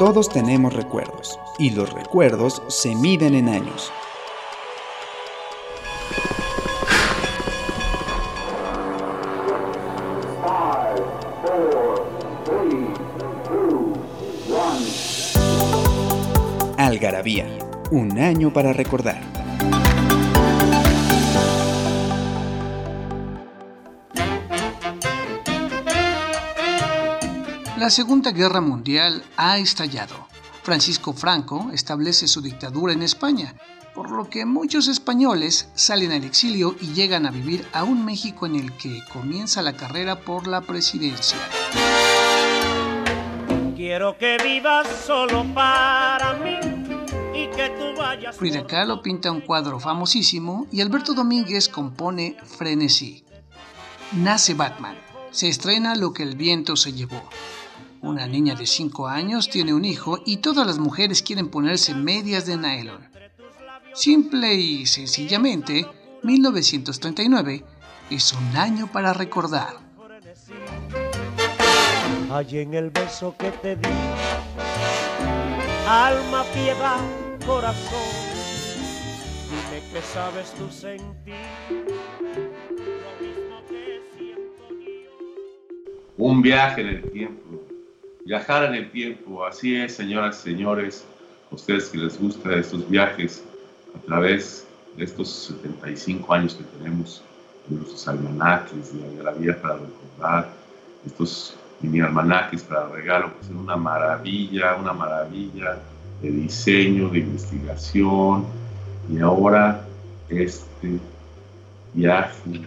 Todos tenemos recuerdos y los recuerdos se miden en años. Algarabía, un año para recordar. La Segunda Guerra Mundial ha estallado. Francisco Franco establece su dictadura en España, por lo que muchos españoles salen al exilio y llegan a vivir a un México en el que comienza la carrera por la presidencia. Quiero que vivas solo para mí y que tú vayas. Frida Kahlo pinta un cuadro famosísimo y Alberto Domínguez compone Frenesí. Nace Batman. Se estrena Lo que el viento se llevó. Una niña de 5 años tiene un hijo y todas las mujeres quieren ponerse medias de nylon. Simple y sencillamente, 1939 es un año para recordar. Hay en el beso que te di, alma, piedad, corazón, dime que sabes tú sentir. lo mismo que siento yo. Un viaje en el tiempo. Viajar en el tiempo, así es, señoras y señores, a ustedes que les gusta estos viajes a través de estos 75 años que tenemos de nuestros almanaques de la vida para recordar, estos mini almanaques para regalo, que son una maravilla, una maravilla de diseño, de investigación, y ahora este viaje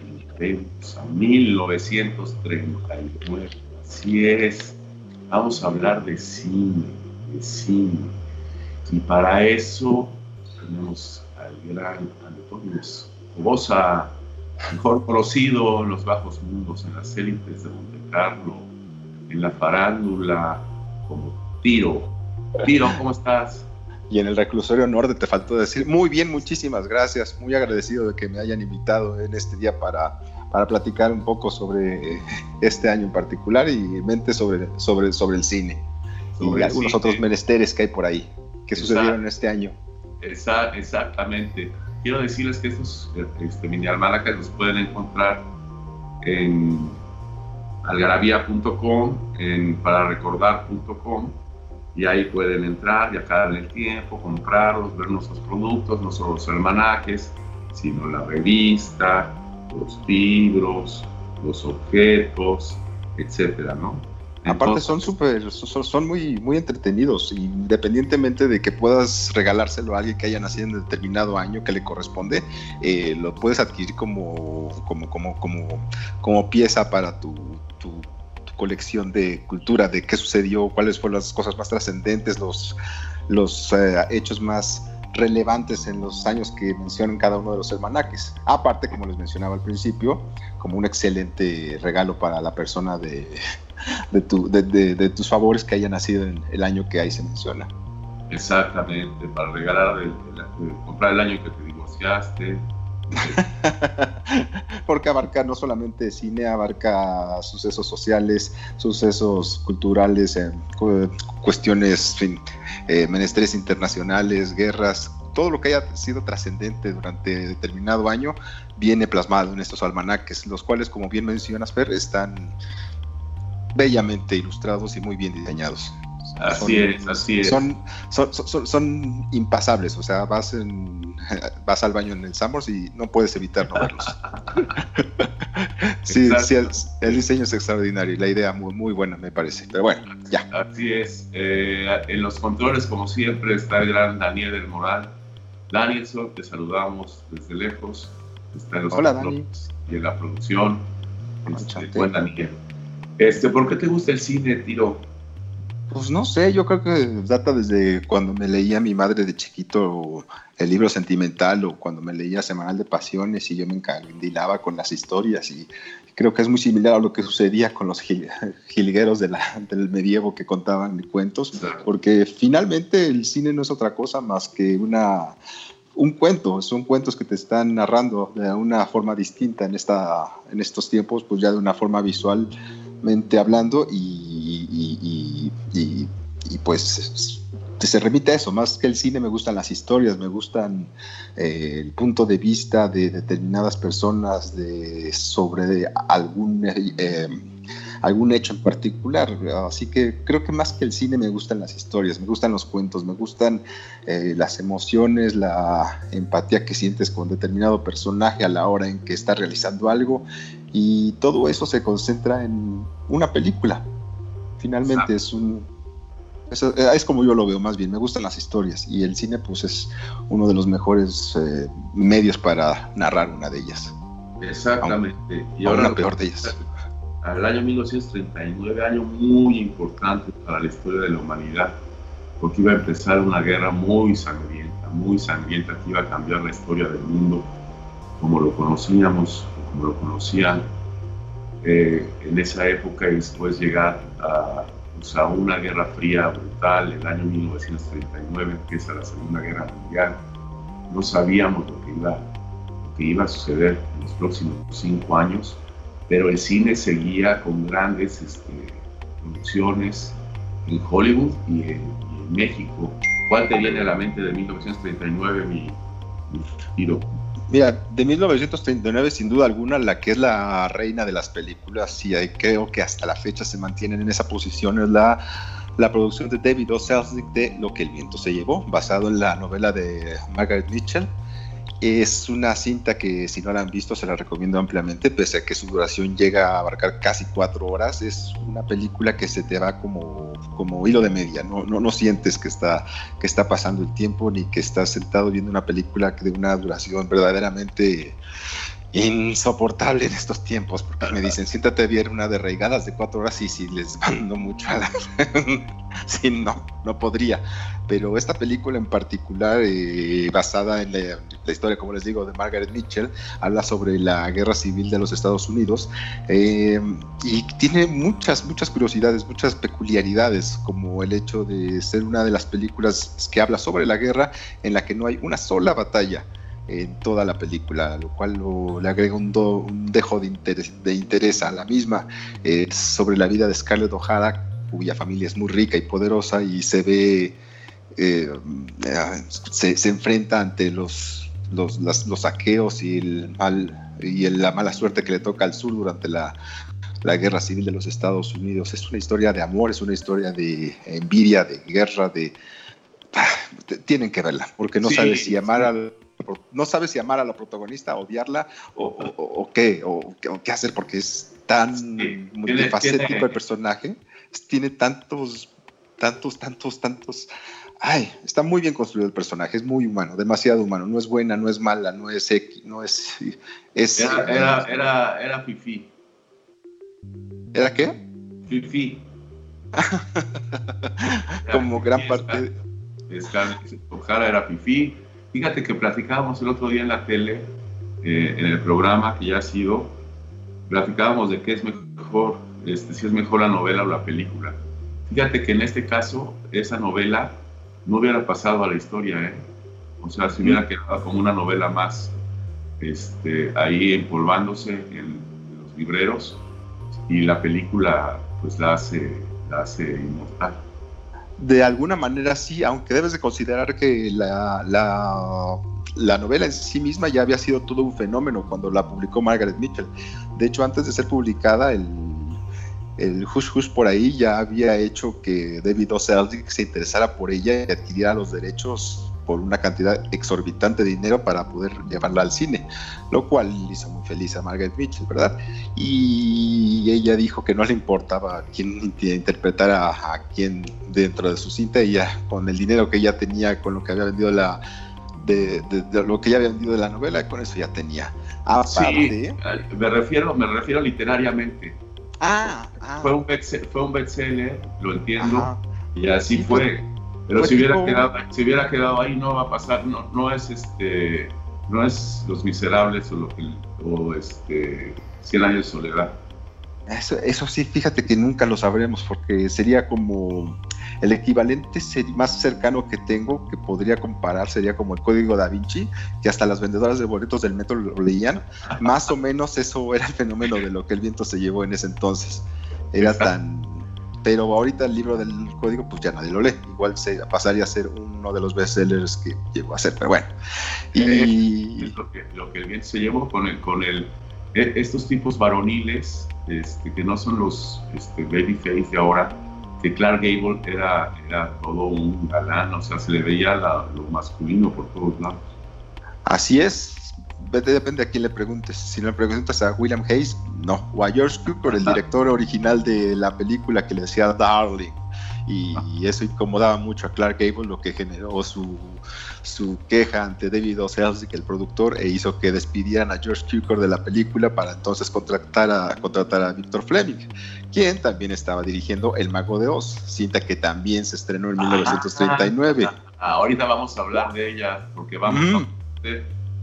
a 1939. Así es, vamos a hablar de cine, de cine. Y para eso tenemos al gran Antonio Escobosa, mejor conocido en los bajos mundos, en las élites de Monte Carlo, en la farándula, como Tiro. Tiro, ¿cómo estás? Y en el reclusorio norte te faltó decir, muy bien, muchísimas gracias, muy agradecido de que me hayan invitado en este día para, para platicar un poco sobre este año en particular y mente sobre, sobre, sobre el cine Sobre y el algunos cine. otros menesteres que hay por ahí, que sucedieron este año. Exactamente. Quiero decirles que estos este, mini los pueden encontrar en algarabía.com, en pararecordar.com y ahí pueden entrar, viajar en el tiempo, comprarlos, ver nuestros productos, no solo los almanaques, sino la revista, los libros, los objetos, etcétera, ¿no? Aparte son súper, son, son muy, muy entretenidos, independientemente de que puedas regalárselo a alguien que haya nacido en determinado año que le corresponde, eh, lo puedes adquirir como, como, como, como, como pieza para tu, tu- tu colección de cultura, de qué sucedió, cuáles fueron las cosas más trascendentes, los, los eh, hechos más relevantes en los años que mencionan cada uno de los almanaques. Aparte, como les mencionaba al principio, como un excelente regalo para la persona de, de, tu- de- de- de tus favores que haya nacido en el año que ahí se menciona. Exactamente, para regalar, el- comprar el año que te divorciaste. Porque abarca no solamente cine, abarca sucesos sociales, sucesos culturales, eh, cu- cuestiones, fin, eh, menesteres internacionales, guerras, todo lo que haya sido trascendente durante determinado año viene plasmado en estos almanaques, los cuales, como bien mencionas, Fer, están bellamente ilustrados y muy bien diseñados. Así Son- es, así es. Son, son, son- impasables, o sea, vas, en, vas al baño en el Sambors y no puedes evitar no verlos. sí, sí, el, el diseño es extraordinario y la idea muy, muy buena, me parece. Pero bueno, ya. Así es. Eh, en los controles, como siempre, está el gran Daniel del Moral. Danielson, te saludamos desde lejos. Está en los Hola, controles y en la producción. Este, buen Daniel. Este, ¿Por qué te gusta el cine, Tiro? Pues no sé, yo creo que data desde cuando me leía mi madre de chiquito el libro sentimental o cuando me leía Semanal de Pasiones y yo me encandilaba con las historias y creo que es muy similar a lo que sucedía con los gil- jilgueros de la- del medievo que contaban cuentos, porque finalmente el cine no es otra cosa más que una un cuento, son cuentos que te están narrando de una forma distinta en esta en estos tiempos, pues ya de una forma hablando y pues se remite a eso, más que el cine me gustan las historias, me gustan eh, el punto de vista de determinadas personas de, sobre algún, eh, algún hecho en particular. Así que creo que más que el cine me gustan las historias, me gustan los cuentos, me gustan eh, las emociones, la empatía que sientes con determinado personaje a la hora en que está realizando algo y todo eso se concentra en una película. Finalmente es un eh, es como yo lo veo más bien, me gustan las historias y el cine pues es uno de los mejores eh, medios para narrar una de ellas. Exactamente. y ahora la peor de ellas. Al año 1939, año muy importante para la historia de la humanidad, porque iba a empezar una guerra muy sangrienta, muy sangrienta que iba a cambiar la historia del mundo como lo conocíamos, como lo conocían eh, en esa época y después llegar a a una guerra fría brutal. El año 1939 empieza la Segunda Guerra Mundial. No sabíamos lo que iba, que iba a suceder en los próximos cinco años, pero el cine seguía con grandes este, producciones en Hollywood y en, México. ¿Cuál te viene a la mente de 1939, mi, mi tiro? Mira, de 1939 sin duda alguna la que es la reina de las películas y creo que hasta la fecha se mantienen en esa posición es la, la producción de David O. Selznick de Lo que el viento se llevó, basado en la novela de Margaret Mitchell es una cinta que si no la han visto se la recomiendo ampliamente, pese a que su duración llega a abarcar casi cuatro horas. Es una película que se te va como, como hilo de media, no, no, no sientes que está, que está pasando el tiempo ni que estás sentado viendo una película de una duración verdaderamente insoportable en estos tiempos, porque me dicen, siéntate a ver una de reigadas de cuatro horas y si les mando mucho a la... sí, no, no podría. Pero esta película en particular, eh, basada en la, historia, como les digo, de Margaret Mitchell, habla sobre la guerra civil de los Estados Unidos eh, y tiene muchas, muchas curiosidades, muchas peculiaridades, como el hecho de ser una de las películas que habla sobre la guerra en la que no hay una sola batalla en toda la película, lo cual le agrega un, dejo de interés, de interés, a la misma eh, sobre la vida de Scarlett O'Hara, cuya familia es muy rica y poderosa y se ve, eh, se, se, enfrenta ante los, los, los saqueos y, el mal, y la mala suerte que le toca al sur durante la, la guerra civil de los Estados Unidos. Es una historia de amor, es una historia de envidia, de guerra, de... Ah, tienen que verla, porque no sabes si amar al no sabes si amar a la protagonista, odiarla o, qué, o, qué hacer, porque es tan multifacético el personaje, tiene tantos, tantos, tantos, tantos. Ay, está muy bien construido el personaje, es muy humano, demasiado humano. No es buena, no es mala, no es X, no es. es era, era, era, Fifi. ¿Era qué? Fifi. Como gran parte. Ojara era Fifi Fíjate que platicábamos el otro día en la tele, eh, en el programa que ya ha sido, platicábamos de qué es mejor, este, si es mejor la novela o la película. Fíjate que en este caso, esa novela no hubiera pasado a la historia, ¿eh? O sea, se hubiera quedado como una novela más este, ahí empolvándose en, los libreros y la película pues la hace, la hace inmortal de alguna manera sí, aunque debes de considerar que la, la, novela en sí misma ya había sido todo un fenómeno cuando la publicó Margaret Mitchell. De hecho, antes de ser publicada, el, el Hush Hush por ahí ya había hecho que David O. se interesara por ella y adquiriera los derechos por una cantidad exorbitante de dinero para poder llevarla al cine, lo cual hizo muy feliz a Margaret Mitchell, ¿verdad? Y ella dijo que no le importaba quién interpretara a quién dentro de su cinta, ella con el dinero que ella tenía, con lo que había vendido la, de, lo que ya había vendido de la novela, con eso ya tenía. Aparte, sí, me refiero, me refiero literariamente. Ah, ah. Fue un bestseller, fue bestseller lo entiendo, y así fue pero pues si hubiera, quedado, si hubiera quedado ahí no va a pasar, no, no es este, no es Los Miserables o, lo que, o este, Cien años de soledad. Eso, eso sí, fíjate que nunca lo sabremos porque sería como el equivalente más cercano que tengo que podría comparar sería como el código da Vinci, que hasta las vendedoras de boletos del metro lo leían. Más o menos eso era el fenómeno de lo que el viento se llevó en ese entonces. Era tan pero ahorita el libro del código pues ya nadie lo lee, igual se pasaría a ser uno de los bestsellers que llegó a ser, pero bueno. Y lo que, lo que el viento se llevó con el, con el, e, estos tipos varoniles, este, que no son los este, babyface de ahora, que Clark Gable era, era todo un galán, o sea, se le veía lo masculino por todos lados. Así es, depende a quién le preguntes. Si le preguntas a William Hayes, no. O a George Cukor, el director original de la película que le decía Darling. Y eso incomodaba mucho a Clark Gable, lo que generó su, su queja ante David O. el productor, e hizo que despidieran a George Cukor de la película para entonces contratar a, contratar a Victor Fleming, quien también estaba dirigiendo El Mago de Oz, cinta que también se estrenó en 1939. Ah, ah, ahorita vamos a hablar de ella, porque vamos a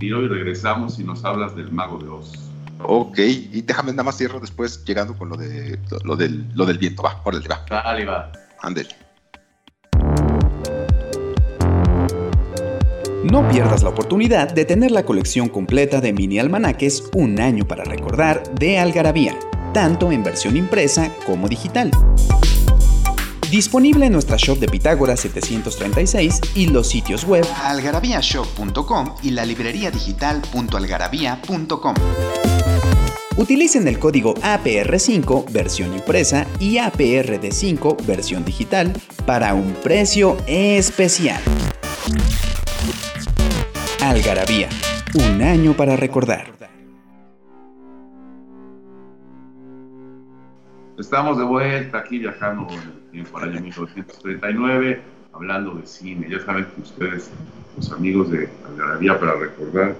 y hoy regresamos y nos hablas del Mago de Oz. Ok, y déjame nada más cierro después llegando con lo de lo, del, lo del viento. Va, órale, va. Dale, va. Andel. No pierdas la oportunidad de tener la colección completa de mini almanaques Un año para recordar de Algarabía, tanto en versión impresa como digital. Disponible en nuestra shop de Pitágoras 736 y los sitios web algarabíashop.com y la librería digital.algarabía.com. Utilicen el código APR5 versión impresa y APRD5 versión digital para un precio especial. Algarabía, un año para recordar. Estamos de vuelta aquí viajando en el año 1939, hablando de cine. Ya saben que ustedes, los amigos de Algarabía para recordar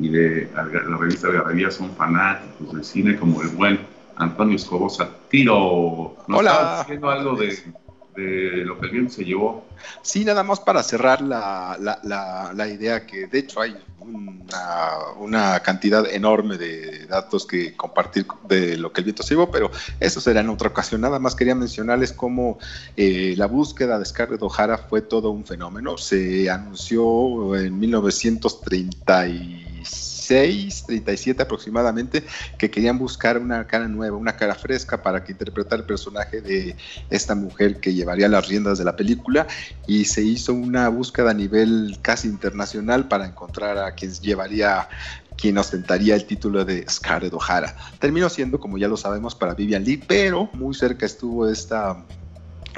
y de la revista Algarabía son fanáticos del cine como el buen Antonio Escobosa. Tiro, ¿nos Hola. diciendo algo de de lo que el viento se llevó. Sí, nada más para cerrar la, la, la, idea que de hecho hay una, cantidad enorme de datos que compartir de lo que el viento se llevó, pero eso será en otra ocasión. Nada más quería mencionarles cómo eh, la búsqueda de Scarlett O'Hara fue todo un fenómeno. Se anunció en 1930 36, 37 aproximadamente, que querían buscar una cara nueva, una cara fresca para que interpretara el personaje de esta mujer que llevaría las riendas de la película y se hizo una búsqueda a nivel casi internacional para encontrar a quien llevaría quien ostentaría el título de Scarlett O'Hara. Terminó siendo, como ya lo sabemos, para Vivian Lee, pero muy cerca estuvo esta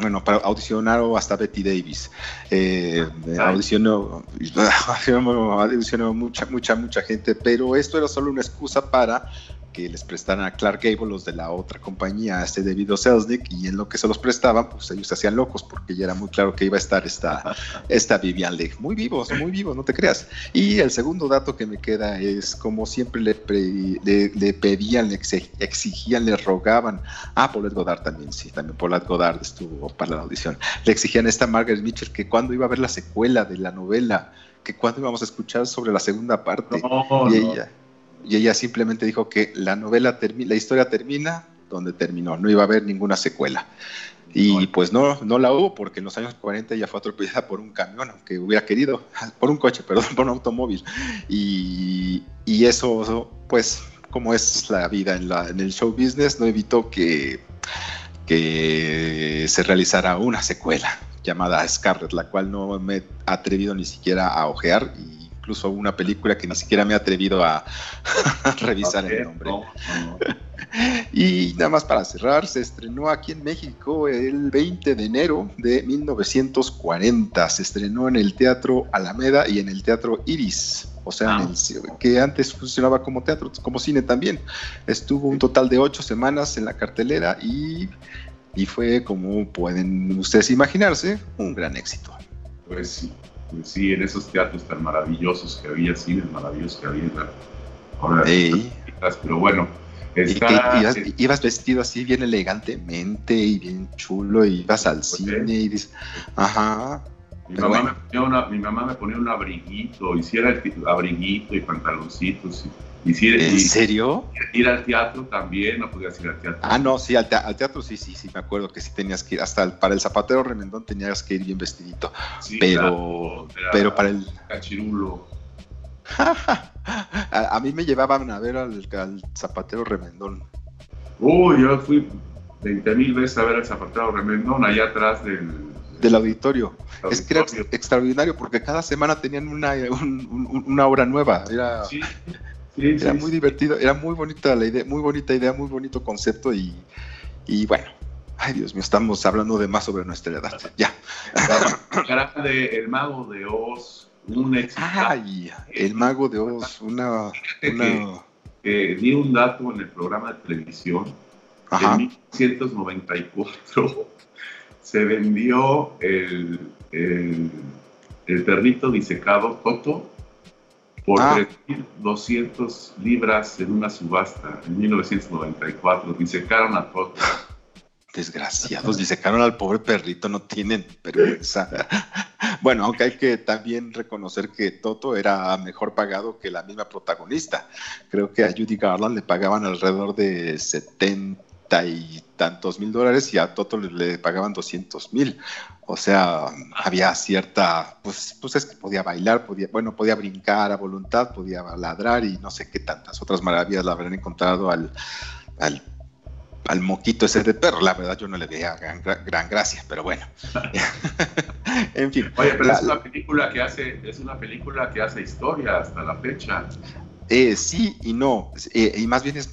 bueno, para audicionar hasta Betty Davis. Eh, audicionó, audicionó mucha, mucha, mucha gente, pero esto era solo una excusa para que les prestaran a Clark Gable los de la otra compañía, este David Selznick, y en lo que se los prestaban, pues ellos se hacían locos porque ya era muy claro que iba a estar esta, esta Vivian Leigh. Muy vivos, muy vivos, no te creas. Y el segundo dato que me queda es como siempre le, le, pedían, le exigían, le rogaban, ah, Paulette Godard también, sí, también Paulette Godard estuvo para la audición, le exigían a esta Margaret Mitchell que cuando iba a ver la secuela de la novela, que cuando íbamos a escuchar sobre la segunda parte, y ella y ella simplemente dijo que la novela la historia termina donde terminó, no iba a haber ninguna secuela. Y pues no, no la hubo porque en los años 40 ella fue atropellada por un camión, aunque hubiera querido, por un coche, perdón, por un automóvil. Y, y eso, pues, como es la vida en, la, en el show business, no evitó que, que se realizara una secuela llamada Scarlet, la cual no me he atrevido ni siquiera a ojear y incluso una película que ni siquiera me he atrevido a, revisar el nombre. y nada más para cerrar, se estrenó aquí en México el 20 de enero de 1940. Se estrenó en el Teatro Alameda y en el Teatro Iris. O sea, ah. que antes funcionaba como teatro, como cine también. Estuvo un total de ocho semanas en la cartelera y, y fue, como pueden ustedes imaginarse, un gran éxito. Pues sí pues sí, en esos teatros tan maravillosos que había, cines maravillosos que había. Ahora, pero bueno. ibas, vestido así bien elegantemente y bien chulo, y ibas al pues cine y dices, ajá. Mi mamá, me ponía una, mi mamá me ponía un abriguito, hiciera el abriguito y pantaloncitos. Y, ¿En serio? Ir al teatro también, no podías ir al teatro. Ah, no, sí, al, teatro sí, sí, sí, me acuerdo que sí tenías que ir, hasta para el zapatero remendón tenías que ir bien vestidito, pero, pero para el... Cachirulo. a, mí me llevaban a ver al, zapatero remendón. Uy, yo fui 20 mil veces a ver el Zapatero Remendón allá atrás del, del auditorio. Es que era extraordinario porque cada semana tenían una, una obra nueva. Era, sí, era muy divertido, era muy bonita la idea, muy bonita idea, muy bonito concepto y, y bueno. Ay, Dios mío, estamos hablando de más sobre nuestra edad. Ya. de El Mago de Oz, un. Ay, El Mago de Oz, una... una... Que, di un dato en el programa de televisión. En 1994 se vendió el, el, el perrito disecado Toto por 3.200 ah. libras en una subasta en 1994. Disecaron a Toto. Desgraciados, disecaron al pobre perrito, no tienen vergüenza. bueno, aunque hay que también reconocer que Toto era mejor pagado que la misma protagonista. Creo que a Judy Garland le pagaban alrededor de 70 y tantos mil dólares y a Toto le, pagaban 200 mil. O sea, había cierta, pues, pues es que podía bailar, podía, bueno, podía brincar a voluntad, podía ladrar y no sé qué tantas otras maravillas la habrán encontrado al, al, al moquito ese de perro. La verdad yo no le veía gran, gran gracia, pero bueno. en fin. Oye, pero es una película que hace, es una película que hace historia hasta la fecha. Eh, sí y no, eh, y más bien es,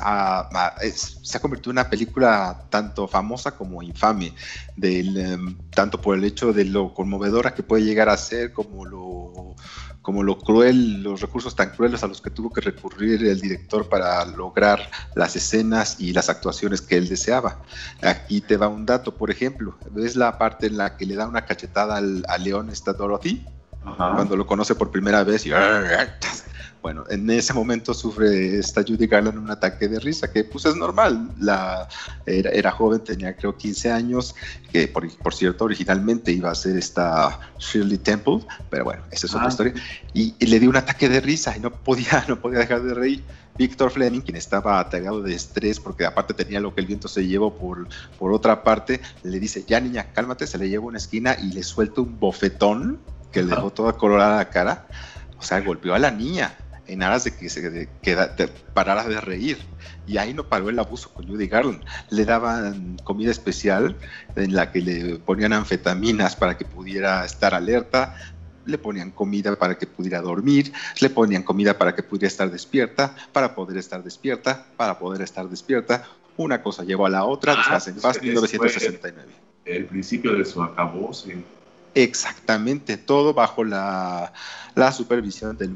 ah, es, se ha convertido en una película tanto famosa como infame, del, em, tanto por el hecho de lo conmovedora que puede llegar a ser, como lo, como lo cruel, los recursos tan crueles a los que tuvo que recurrir el director para lograr las escenas y las actuaciones que él deseaba. Aquí te va un dato, por ejemplo, ves la parte en la que le da una cachetada al, a León, esta Dorothy, cuando lo conoce por primera vez y bueno, en ese momento sufre esta Judy Garland un ataque de risa, que pues es normal. La, era, joven, tenía creo 15 años, que por, cierto originalmente iba a ser esta Shirley Temple, pero bueno, esa es otra ah, historia. Y, le dio un ataque de risa y no podía, no podía dejar de reír. Víctor Fleming, quien estaba atacado de estrés porque aparte tenía lo que el viento se llevó por, por otra parte, le dice, ya niña, cálmate, se le lleva una esquina y le suelta un bofetón que le dejó toda colorada la cara. O sea, golpeó a la niña en aras de que se parara de reír. Y ahí no paró el abuso con Judy Garland. Le daban comida especial en la que le ponían anfetaminas para que pudiera estar alerta, le ponían comida para que pudiera dormir, le ponían comida para que pudiera estar despierta, para poder estar despierta, para poder estar despierta. Una cosa llevó a la otra, ah, en paz, 1969. El principio de su acabose. Exactamente, todo bajo la, supervisión de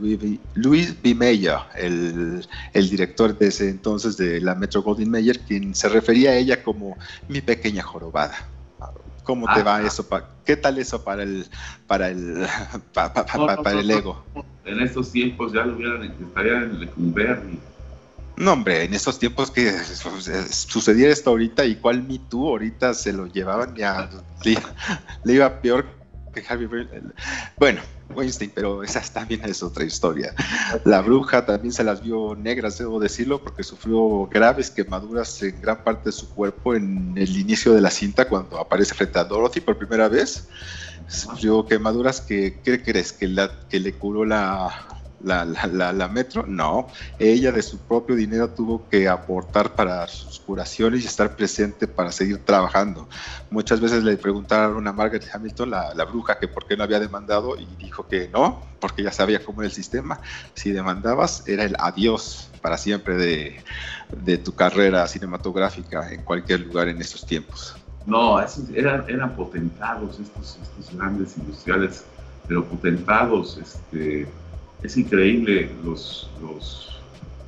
Louis B. Mayer, el, director de ese entonces de la Metro Goldwyn Mayer, quien se refería a ella como mi pequeña jorobada. ¿Cómo te va eso? ¿Qué tal eso para el para el para el ego? En estos tiempos ya lo hubieran estaría en Lecumberri. No, hombre, en estos tiempos que sucediera esto ahorita, y cuál Me Too ahorita se lo llevaban ya, le iba peor bueno, Weinstein, pero esa también es otra historia. La bruja también se las vio negras, debo decirlo, porque sufrió graves quemaduras en gran parte de su cuerpo en el inicio de la cinta cuando aparece frente a Dorothy por primera vez. Sufrió quemaduras que, ¿qué crees? Que, que le curó la, la, Metro, no, ella de su propio dinero tuvo que aportar para sus curaciones y estar presente para seguir trabajando. Muchas veces le preguntaron a Margaret Hamilton, la, bruja, que por qué no había demandado y dijo que no, porque ya sabía cómo era el sistema. Si demandabas, era el adiós para siempre de, de tu carrera cinematográfica en cualquier lugar en estos tiempos. No, eran, eran potentados estos, estos grandes industriales, pero potentados, este, es increíble los, los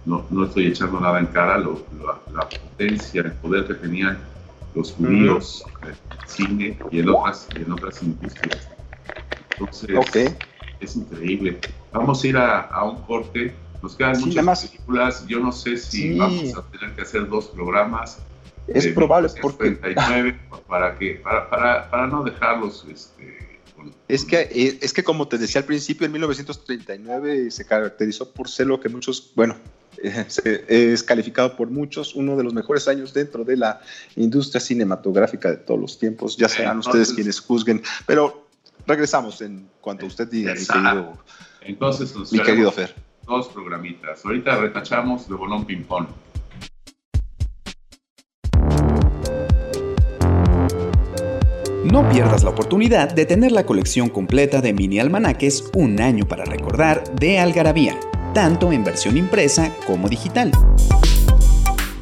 no, no, estoy echando nada en cara, la, potencia, el poder que tenían los judíos en el cine y en otras, en otras industrias. Entonces, es increíble. Vamos a ir a, un corte. Nos quedan muchas películas. Yo no sé si vamos a tener que hacer dos programas. Es probable porque... para, que, para, para, para no dejarlos este, es que, eh, es que como te decía al principio, en 1939 se caracterizó por ser lo que muchos, bueno, es calificado por muchos uno de los mejores años dentro de la industria cinematográfica de todos los tiempos. Ya sean ustedes quienes juzguen, pero regresamos en cuanto usted diga, mi querido, Entonces, mi querido Fer. Dos programitas. Ahorita retachamos de Bolón Ping Pong. No pierdas la oportunidad de tener la colección completa de mini almanaques Un año para recordar de Algarabía, tanto en versión impresa como digital.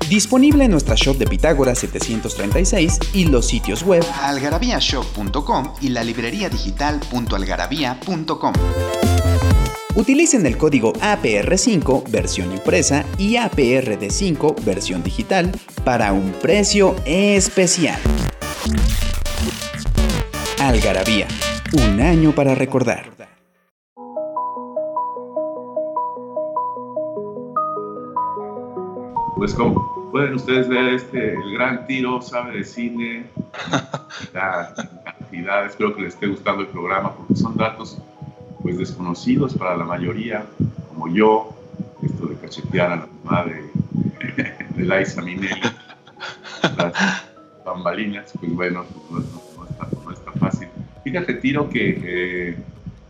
Disponible en nuestra shop de Pitágoras 736 y los sitios web algarabíashop.com y la librería digital.algarabía.com. Utilicen el código APR5 versión impresa y APRD5 versión digital para un precio especial. Algarabía, un año para recordar. Pues como pueden ustedes ver, este, el gran tiro sabe de cine, la cantidad, espero que les esté gustando el programa porque son datos pues desconocidos para la mayoría, como yo, esto de cachetear a la mamá de, de Liza Minnelli, las bambalinas, pues bueno, no, no, está, fácil. Fíjate, Tiro, que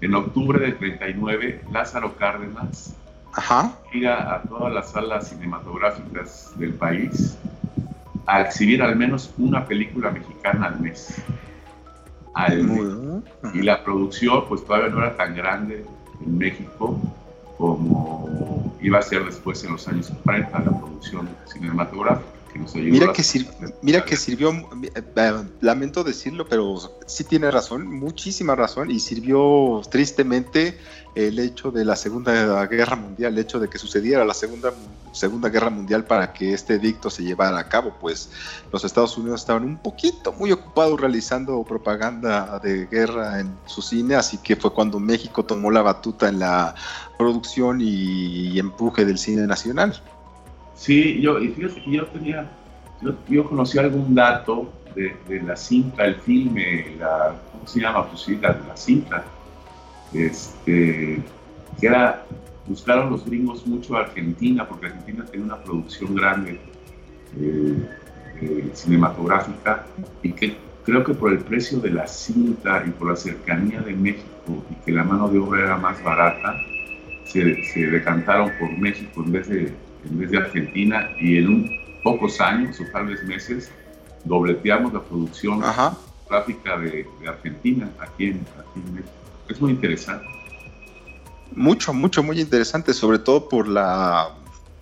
en octubre del 39, Lázaro Cárdenas Ajá. llega a todas las salas cinematográficas del país a exhibir al menos una película mexicana al mes. Y la producción pues todavía no era tan grande en México como iba a ser después en los años 40 la producción cinematográfica. Que nos ayudó mira, que, mira que sirvió, eh, lamento decirlo, pero sí tiene razón, muchísima razón, y sirvió tristemente el hecho de la Segunda Guerra Mundial, el hecho de que sucediera la Segunda, Segunda Guerra Mundial para que este edicto se llevara a cabo, pues los Estados Unidos estaban un poquito muy ocupados realizando propaganda de guerra en su cine, así que fue cuando México tomó la batuta en la producción y, empuje del cine nacional. Sí, yo, y fíjate yo tenía, yo, conocí algún dato de, la cinta, el filme, la, ¿cómo se llama? Pues sí, la, cinta este, que era, buscaron los gringos mucho a Argentina, porque Argentina tiene una producción grande eh, eh, cinematográfica y que creo que por el precio de la cinta y por la cercanía de México y que la mano de obra era más barata, se decantaron por México en vez, de, en vez de Argentina y en un, pocos años o tal vez meses dobleteamos la producción gráfica de, de Argentina aquí en, aquí en México. Es muy interesante. Mucho, mucho, muy interesante, sobre todo por la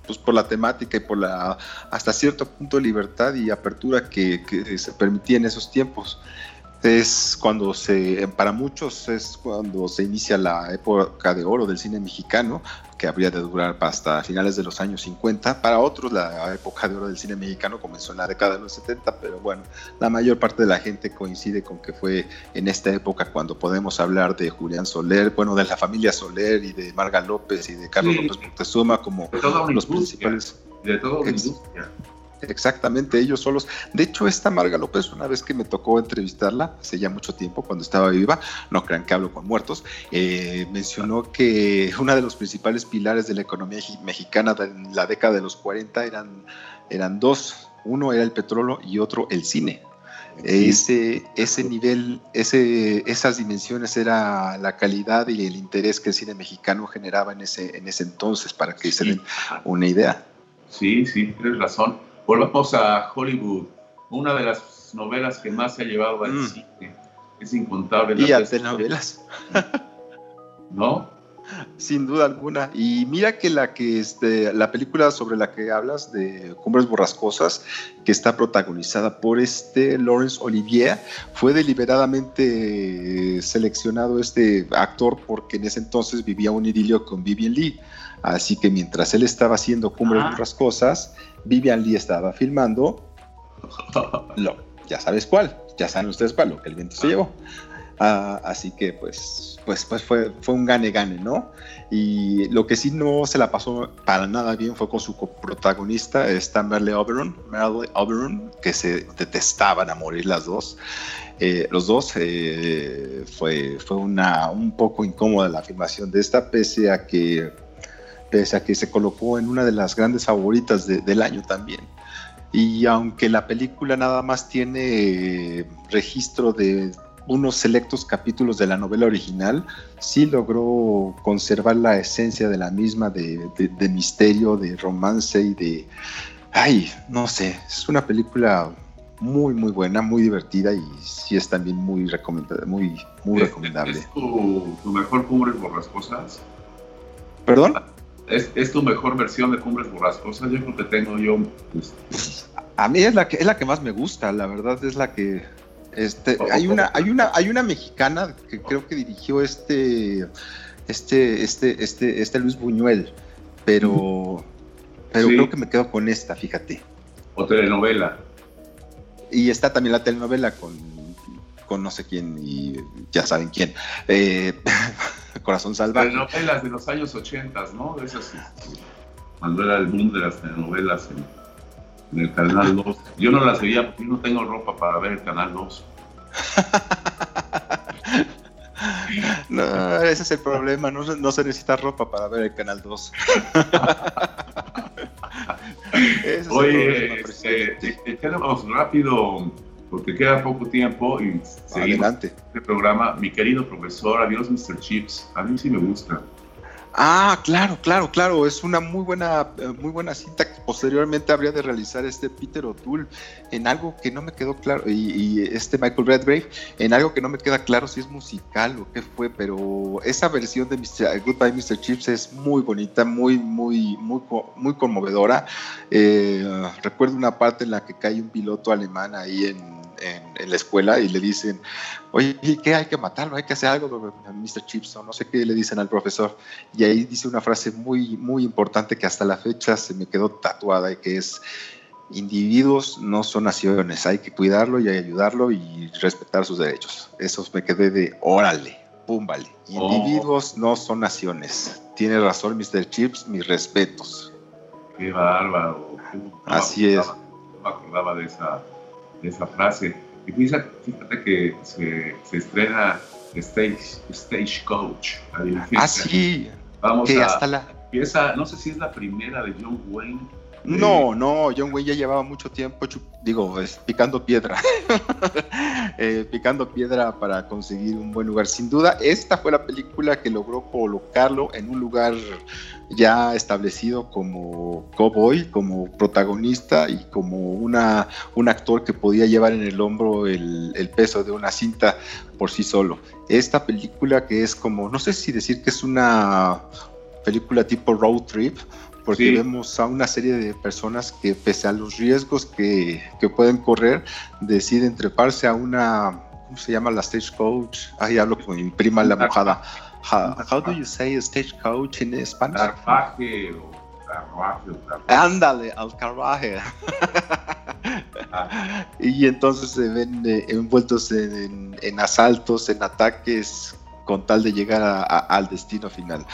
pues por la temática y por la hasta cierto punto de libertad y apertura que, que se permitía en esos tiempos es cuando se, para muchos es cuando se inicia la época de oro del cine mexicano, que habría de durar hasta finales de los años 50. Para otros la época de oro del cine mexicano comenzó en la década de los 70, pero bueno, la mayor parte de la gente coincide con que fue en esta época cuando podemos hablar de Julián Soler, bueno, de la familia Soler y de Marga López y de Carlos López Moctezuma como los principales. De todo la industria Exactamente, ellos solos. De hecho, esta Marga López, una vez que me tocó entrevistarla, hace ya mucho tiempo, cuando estaba viva, no crean que hablo con muertos, eh, mencionó que uno de los principales pilares de la economía mexicana en la década de los 40 eran, eran dos. Uno era el petróleo y otro el cine. Ese, ese nivel, ese, esas dimensiones era la calidad y el interés que el cine mexicano generaba en ese, en ese entonces, para que se den una idea. Sí, sí, tienes razón. Volvamos a Hollywood. Una de las novelas que más se ha llevado al mm. cine es incontable. Y a novelas. ¿No? Sin duda alguna. Y mira que la que este, la película sobre la que hablas de Cumbres Borrascosas, que está protagonizada por este Laurence Olivier, fue deliberadamente seleccionado este actor porque en ese entonces vivía un idilio con Vivian Lee. Así que mientras él estaba haciendo Cumbres ah. Borrascosas, Vivian Lee estaba filmando. Lo, ya sabes cuál, ya saben ustedes cuál, lo que el viento se llevó. Ah, así que pues, pues, pues fue, fue un gane-gane, ¿no? Y lo que sí no se la pasó para nada bien fue con su coprotagonista, esta Merle Oberon, Merle Oberon, que se detestaban a morir las dos. Eh, los dos eh, fue, fue una, un poco incómoda la filmación de esta, pese a que pese a que se colocó en una de las grandes favoritas del año también. Y aunque la película nada más tiene registro de unos selectos capítulos de la novela original, sí logró conservar la esencia de la misma, de, misterio, de romance y de... Ay, no sé, es una película muy, muy buena, muy divertida y sí es también muy recomendable, muy, muy recomendable. ¿Es tu, mejor Cumbres Borrascosas? ¿Perdón? ¿Es, tu mejor versión de Cumbres Borrascosas? Yo creo que tengo yo... Pues, a mí es la que es la que más me gusta, la verdad es la que este, oh, hay una, hay una, hay una mexicana que creo que dirigió este, este, este, este, este Luis Buñuel, pero, pero creo que me quedo con esta, fíjate. O telenovela. Y está también la telenovela con, con no sé quién y ya saben quién. Eh, Corazón Salvaje. Telenovelas de los años 80, ¿no? Esas, cuando era el mundo de las telenovelas en, el Canal 2. Yo no las veía porque no tengo ropa para ver el Canal 2. no, ese es el problema, no, no se necesita ropa para ver el Canal 2. Oye, este, vamos rápido, porque queda poco tiempo y seguimos Adelante. este programa. Mi querido profesor, adiós Mr. Chips, a mí sí me gusta. Ah, claro, claro, claro. Es una muy buena, eh, muy buena cinta que posteriormente habría de realizar este Peter O'Toole en algo que no me quedó claro, y, este Michael Redgrave, en algo que no me queda claro si es musical o qué fue, pero esa versión de Mr. Goodbye Mr. Chips es muy bonita, muy, muy, muy, muy conmovedora. Eh, recuerdo una parte en la que cae un piloto alemán ahí en en, la escuela y le dicen, oye, ¿qué hay que matarlo? Hay que hacer algo, Mr. Chipson, no sé qué le dicen al profesor. Y ahí dice una frase muy, muy importante que hasta la fecha se me quedó tatuada y que es, individuos no son naciones, hay que cuidarlo y ayudarlo y respetar sus derechos. Eso me quedé de, órale, pum, vale. Oh. Individuos no son naciones. Tiene razón, Mr. Chips, mis respetos. Qué bárbaro. Así es. No me acordaba de esa esa frase. Y fíjate, que se, se, estrena Stage, Stage Coach. Ah, sí. Vamos a. Hasta la... No sé si es la primera de John Wayne. No, no, John Wayne ya llevaba mucho tiempo, digo, picando piedra, eh, picando piedra para conseguir un buen lugar. Sin duda, esta fue la película que logró colocarlo en un lugar ya establecido como cowboy, como protagonista y como una, un actor que podía llevar en el hombro el, peso de una cinta por sí solo. Esta película que es como, no sé si decir que es una película tipo road trip, porque vemos a una serie de personas que pese a los riesgos que, que pueden correr, deciden treparse a una, ¿cómo se llama? La stagecoach. Ahí hablo con mi prima la mojada How, how do you say stagecoach in Spanish? Carruaje o carruaje. Ándale, al carruaje. y entonces se ven eh, envueltos en, en, asaltos, en ataques, con tal de llegar a, al destino final.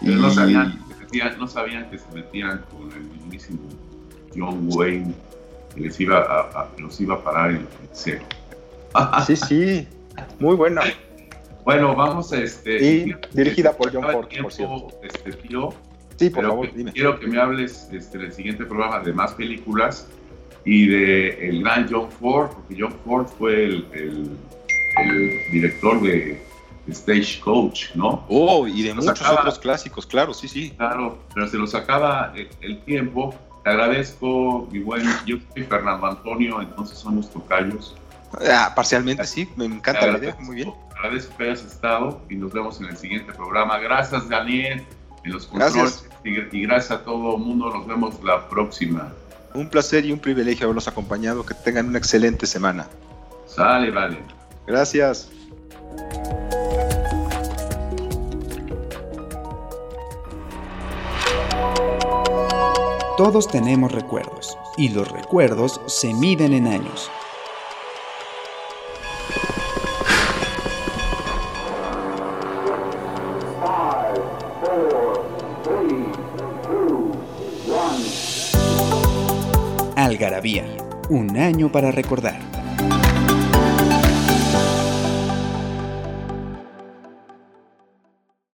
y... no, no sabían que se metían con el mismísimo John Wayne, que les iba a, los iba a parar en el cero. sí, sí, muy bueno. Bueno, vamos a este. Y dirigida por John Ford, por cierto. Este, tío, sí, por favor, dime. Quiero que me hables este, en el siguiente programa de más películas y de el gran John Ford, porque John Ford fue el, el, director de Stagecoach, ¿no? Oh, y de muchos otros clásicos, claro, sí, sí. Claro, pero se los acaba el, tiempo. Te agradezco, mi buen. Yo soy Fernando Antonio, entonces somos tocayos. Ah, parcialmente sí, me encanta la idea, muy bien. Agradezco que hayas estado y nos vemos en el siguiente programa. Gracias, Daniel, en los controles. Y gracias a todo el mundo. Nos vemos la próxima. Un placer y un privilegio haberlos acompañado. Que tengan una excelente semana. Sale, vale. Gracias. Todos tenemos recuerdos y los recuerdos se miden en años. Algarabía, un año para recordar.